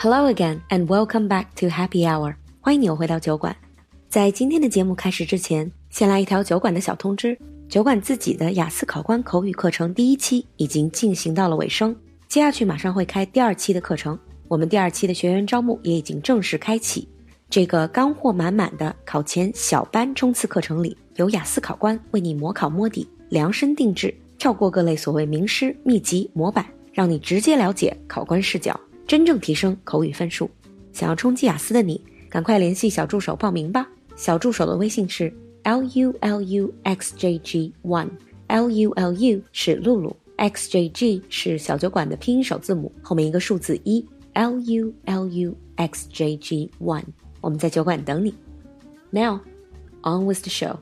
Hello again and welcome back to Happy Hour。欢迎你又回到酒馆。在今天的节目开始之前，先来一条酒馆的小通知：酒馆自己的雅思考官口语课程第一期已经进行到了尾声，接下去马上会开第二期的课程。我们第二期的学员招募也已经正式开启。这个干货满满的考前小班冲刺课程里，有雅思考官为你模考摸底，量身定制，跳过各类所谓名师秘籍模板，让你直接了解考官视角，真正提升口语分数。想要冲击雅思的你，赶快联系小助手报名吧。小助手的微信是 l u l u x j g one，l u l u 是露露，x j g 是小酒馆的拼音首字母，后面一个数字一。L U L U X J G One，我们在酒馆等你。Now, on with the show.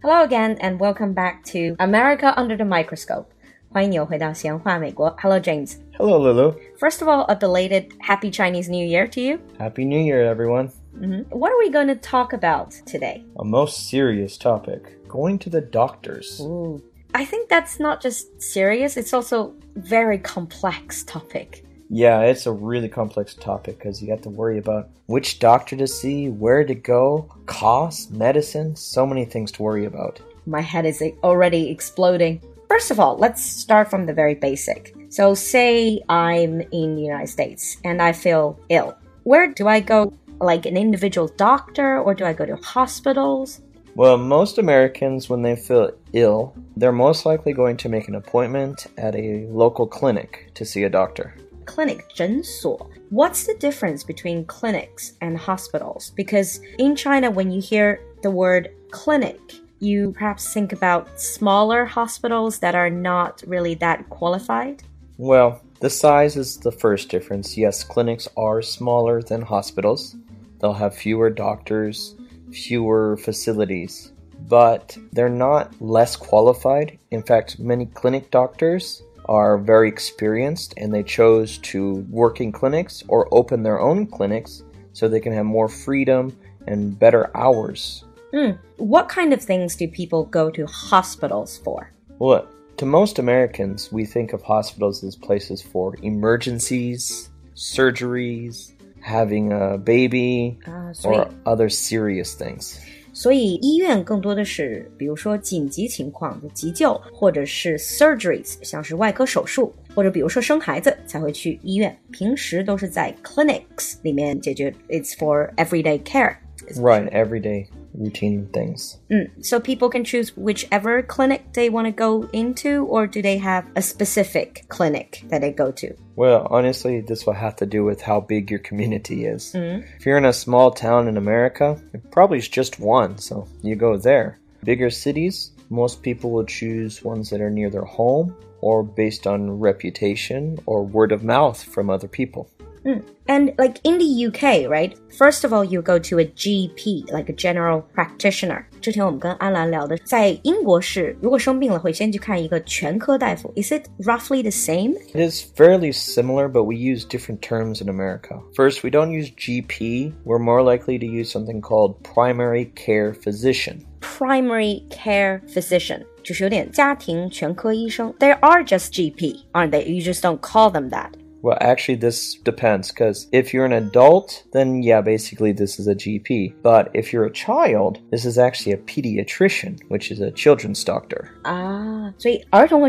Hello again and welcome back to America Under the Microscope. 欢迎你又回到闲话美国。Hello, James. Hello, Lulu. First of all, a belated Happy Chinese New Year to you. Happy New Year, everyone. Mm-hmm. What are we going to talk about today? A most serious topic going to the doctors. Ooh. I think that's not just serious, it's also very complex topic. Yeah, it's a really complex topic because you have to worry about which doctor to see, where to go, cost, medicine, so many things to worry about. My head is already exploding. First of all, let's start from the very basic. So, say I'm in the United States and I feel ill. Where do I go? Like an individual doctor, or do I go to hospitals? Well, most Americans, when they feel ill, they're most likely going to make an appointment at a local clinic to see a doctor clinic 诊所. What's the difference between clinics and hospitals? Because in China, when you hear the word clinic, you perhaps think about smaller hospitals that are not really that qualified. Well, the size is the first difference. Yes, clinics are smaller than hospitals. They'll have fewer doctors, fewer facilities, but they're not less qualified. In fact, many clinic doctors are very experienced and they chose to work in clinics or open their own clinics so they can have more freedom and better hours. Mm. What kind of things do people go to hospitals for? Well, to most Americans, we think of hospitals as places for emergencies, surgeries, having a baby, uh, or other serious things. 所以医院更多的是，比如说紧急情况的急救，或者是 surgeries，像是外科手术，或者比如说生孩子才会去医院。平时都是在 clinics 里面解决。It's for everyday care. Right, everyday routine things. Mm, so people can choose whichever clinic they want to go into, or do they have a specific clinic that they go to? Well, honestly, this will have to do with how big your community is. Mm. If you're in a small town in America, it probably is just one, so you go there. Bigger cities, most people will choose ones that are near their home or based on reputation or word of mouth from other people. Mm. And like in the UK, right? First of all, you go to a GP, like a general practitioner. 之前我们跟安兰聊的，在英国是如果生病了会先去看一个全科大夫。Is it roughly the same? It is fairly similar, but we use different terms in America. First, we don't use GP. We're more likely to use something called primary care physician. Primary care physician. 就是有点家庭全科医生. There are just GP, aren't they? You just don't call them that. Well, actually, this depends because if you're an adult, then yeah, basically this is a GP. But if you're a child, this is actually a pediatrician, which is a children's doctor. Ah, so are going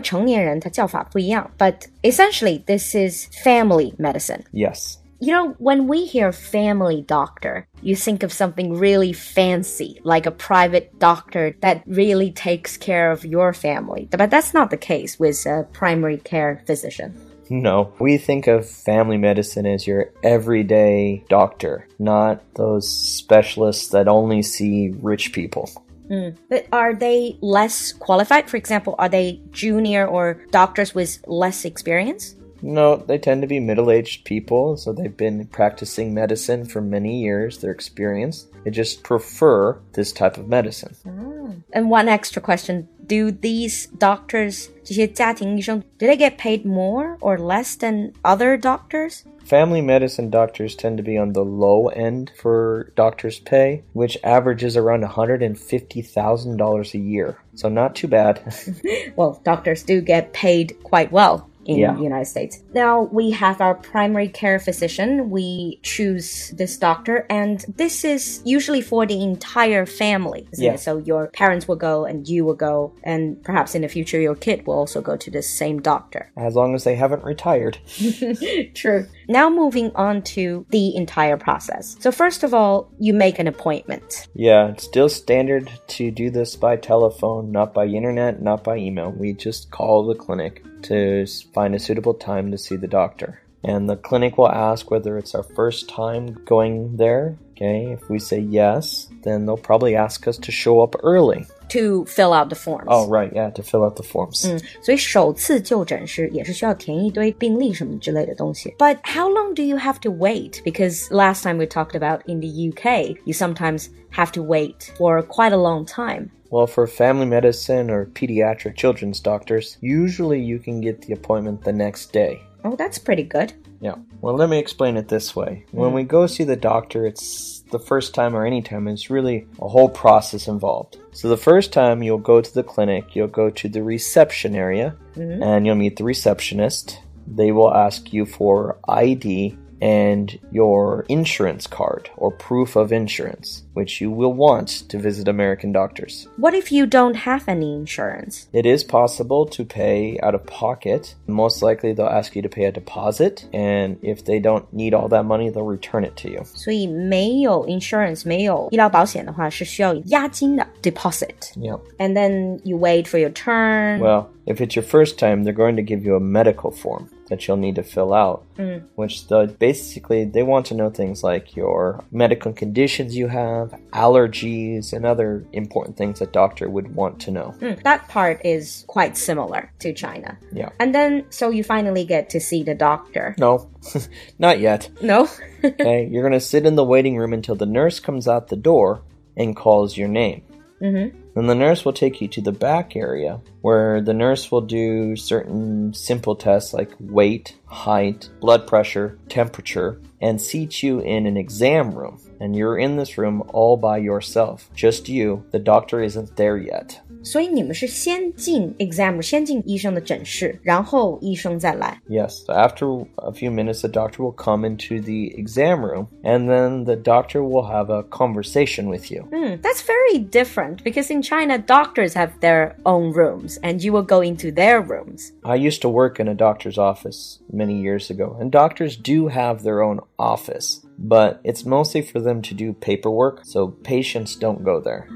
but essentially this is family medicine. Yes. You know, when we hear family doctor, you think of something really fancy, like a private doctor that really takes care of your family. But that's not the case with a primary care physician. No, we think of family medicine as your everyday doctor, not those specialists that only see rich people. Mm. But are they less qualified? For example, are they junior or doctors with less experience? No, they tend to be middle aged people, so they've been practicing medicine for many years. They're experienced. They just prefer this type of medicine. Ah. And one extra question Do these doctors, 这些家庭医生, do they get paid more or less than other doctors? Family medicine doctors tend to be on the low end for doctors' pay, which averages around $150,000 a year. So, not too bad. well, doctors do get paid quite well in Yeah. the United States. Now we have our primary care physician. We choose this doctor, and this is usually for the entire family. Yeah. it? So your parents will go, and you will go, and perhaps in the future your kid will also go to the same doctor. As long as they haven't retired. True. Now moving on to the entire process. So first of all, you make an appointment. Yeah, it's still standard to do this by telephone, not by internet, not by email. We just call the clinic to find a suitable time to see the doctor. And the clinic will ask whether it's our first time going there. Okay, if we say yes, then they'll probably ask us to show up early. To fill out the forms. Oh, right, yeah, to fill out the forms. 嗯，所以首次就诊是也是需要填一堆病历什么之类的东西。But how long do you have to wait? Because last time we talked about in the UK, you sometimes have to wait for quite a long time. Well, for family medicine or pediatric children's doctors, usually you can get the appointment the next day. Oh, that's pretty good. Yeah. Well, let me explain it this way. When mm. we go see the doctor, it's the first time or any time, it's really a whole process involved. So, the first time you'll go to the clinic, you'll go to the reception area mm-hmm. and you'll meet the receptionist. They will ask you for ID and your insurance card or proof of insurance, which you will want to visit American doctors. What if you don't have any insurance? It is possible to pay out of pocket. Most likely, they'll ask you to pay a deposit, and if they don't need all that money, they'll return it to you. 所以没有 insurance 没有医疗保险的话是需要押金的 deposit. Yep. And then you wait for your turn. Well, if it's your first time, they're going to give you a medical form that you'll need to fill out, which the, basically they want to know things like your medical conditions you have, allergies, and other important things a doctor would want to know. Mm, that part is quite similar to China. Yeah. And then so you finally get to see the doctor. No, not yet. No? Okay, you're gonna sit in the waiting room until the nurse comes out the door and calls your name. Mhm. Then the nurse will take you to the back area where the nurse will do certain simple tests like weight, height, blood pressure, temperature, and seat you in an exam room. And you're in this room all by yourself. Just you. The doctor isn't there yet. 所以你们是先进 exam，先进医生的诊室，然后医生再来。 Yes, so after a few minutes, the doctor will come into the exam room, and then the doctor will have a conversation with you. Hmm, that's very different because in China, doctors have their own rooms and you will go into their rooms. I used to work in a doctor's office many years ago, and doctors do have their own office, but it's mostly for them to do paperwork, so patients don't go there.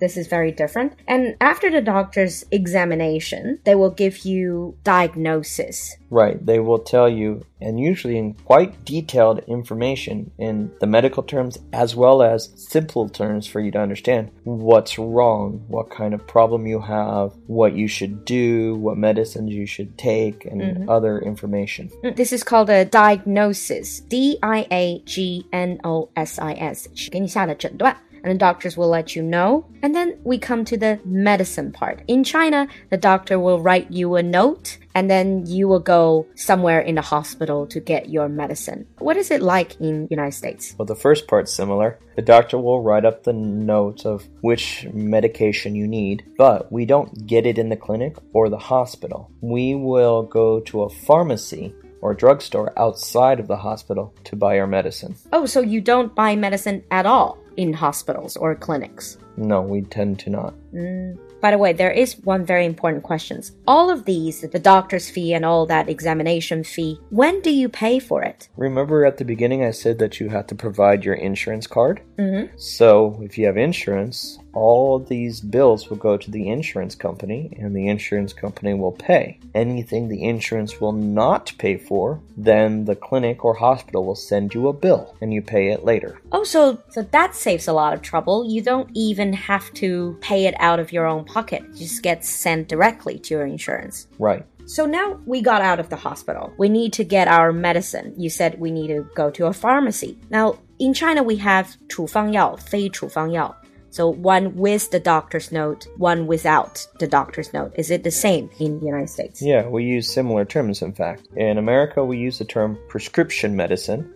This is very different. And after the doctor's examination, they will give you diagnosis. Right, they will tell you, and usually in quite detailed information in the medical terms as well as simple terms for you to understand what's wrong, what kind of problem you have, what you should do, what medicines you should take, and other information. Mm, This is called a diagnosis. D I A G N O S I S. 给你下的诊断。 And the doctors will let you know. And then we come to the medicine part. In China, the doctor will write you a note and then you will go somewhere in the hospital to get your medicine. What is it like in United States? Well, the first part's similar. The doctor will write up the note of which medication you need, but we don't get it in the clinic or the hospital. We will go to a pharmacy or drugstore outside of the hospital to buy our medicine. Oh, so you don't buy medicine at all in hospitals or clinics? No, we tend to not. By the way, there is one very important question. All of these, the doctor's fee and all that examination fee, when do you pay for it? Remember at the beginning I said that you had to provide your insurance card? Mm-hmm. So if you have insurance, all these bills will go to the insurance company and the insurance company will pay. Anything the insurance will not pay for, then the clinic or hospital will send you a bill and you pay it later. Oh, so, so that saves a lot of trouble. You don't even have to pay it out of your own pocket. It just gets sent directly to your insurance. Right. So now we got out of the hospital. We need to get our medicine. You said we need to go to a pharmacy. Now, in China, we have 处方药,非处方药. So one with the doctor's note, one without the doctor's note. Is it the same in the United States? Yeah, we use similar terms, in fact. In America, we use the term prescription medicine.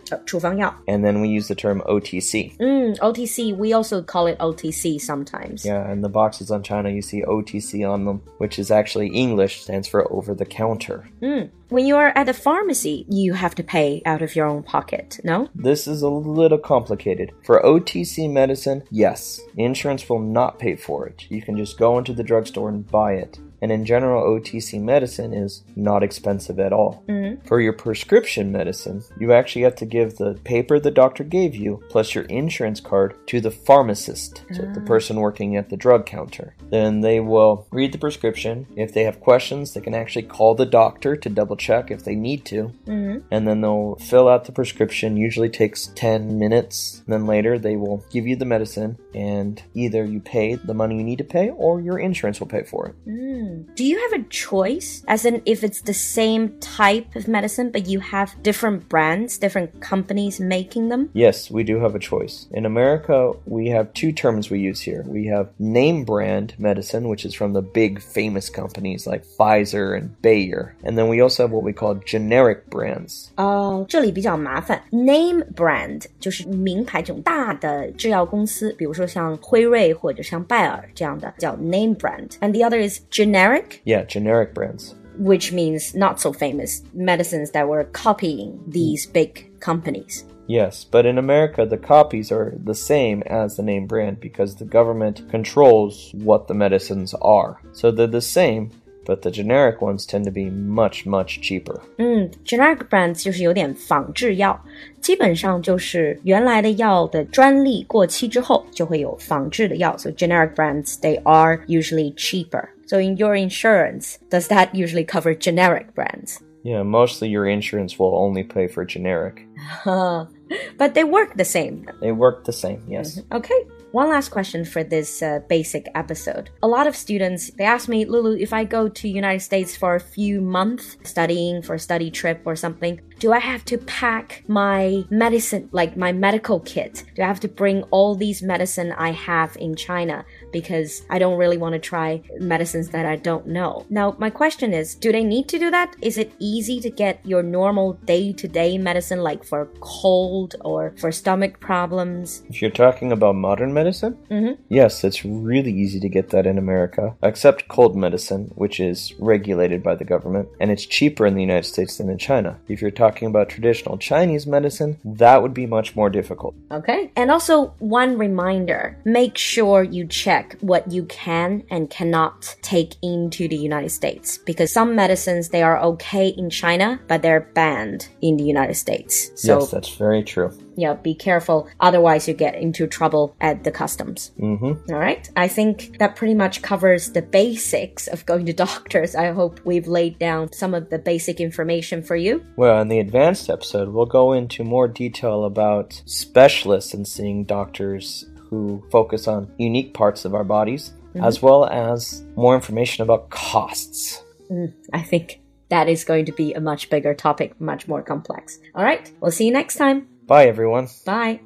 And then we use the term OTC. Mm, OTC, we also call it OTC sometimes. Yeah, and the boxes on China, you see OTC on them, which is actually English, stands for over the counter. Mm. When you are at the pharmacy, you have to pay out of your own pocket, no? This is a little complicated. For OTC medicine, yes, insurance will not pay for it. You can just go into the drugstore and buy it. And in general, OTC medicine is not expensive at all. Mm-hmm. For your prescription medicine, you actually have to give the paper the doctor gave you plus your insurance card to the pharmacist, so the ah. person working at the drug counter. Then they will read the prescription. If they have questions, they can actually call the doctor to double check if they need to. Mm-hmm. And then they'll fill out the prescription, usually takes 10 minutes. Then later, they will give you the medicine, and either you pay the money you need to pay or your insurance will pay for it. Mm Do you have a choice? As in, if it's the same type of medicine, but you have different brands, different companies making them? Yes, we do have a choice. In America, we have two terms we use here. We have name brand medicine, which is from the big famous companies like Pfizer and Bayer. And then we also have what we call generic brands. 哦，这里比较麻烦。Name brand 就是名牌这种大的制药公司，比如说像辉瑞或者像拜耳这样的叫 name brand。And the other is generic, yeah, generic brands. which means not so famous medicines that were copying these big companies. Yes, but in America, the copies are the same as the name brand because the government controls what the medicines are. So they're the same, but the generic ones tend to be much, much cheaper. 嗯，generic brands 就是有点仿制药，基本上就是原来的药的专利过期之后，就会有仿制的药。So generic brands they are usually cheaper. So in your insurance, does that usually cover generic brands? Yeah, mostly your insurance will only pay for generic. But they work the same. They work the same, yes. Okay. one last question for this uh, basic episode. A lot of students they ask me, Lulu, if I go to United States for a few months studying for a study trip or something, do I have to pack my medicine, like my medical kit? Do I have to bring all these medicine I have in China because I don't really want to try medicines that I don't know? Now, my question is, do they need to do that? Is it easy to get your normal day-to-day medicine like for cold or for stomach problems? If you're talking about modern medicine, mm-hmm. yes, it's really easy to get that in America, except cold medicine, which is regulated by the government, and it's cheaper in the United States than in China. If you're talking about traditional Chinese medicine, that would be much more difficult. Okay. And also, one reminder make sure you check what you can and cannot take into the United States because some medicines they are okay in China, but they're banned in the United States. So, yes, that's very true. yeah, be careful. Otherwise, you get into trouble at the customs. Mm-hmm. All right. I think that pretty much covers the basics of going to doctors. I hope we've laid down some of the basic information for you. Well, in the advanced episode, we'll go into more detail about specialists and seeing doctors who focus on unique parts of our bodies, mm-hmm. as well as more information about costs. Mm, I think that is going to be a much bigger topic, much more complex. All right. We'll see you next time. Bye, everyone. Bye.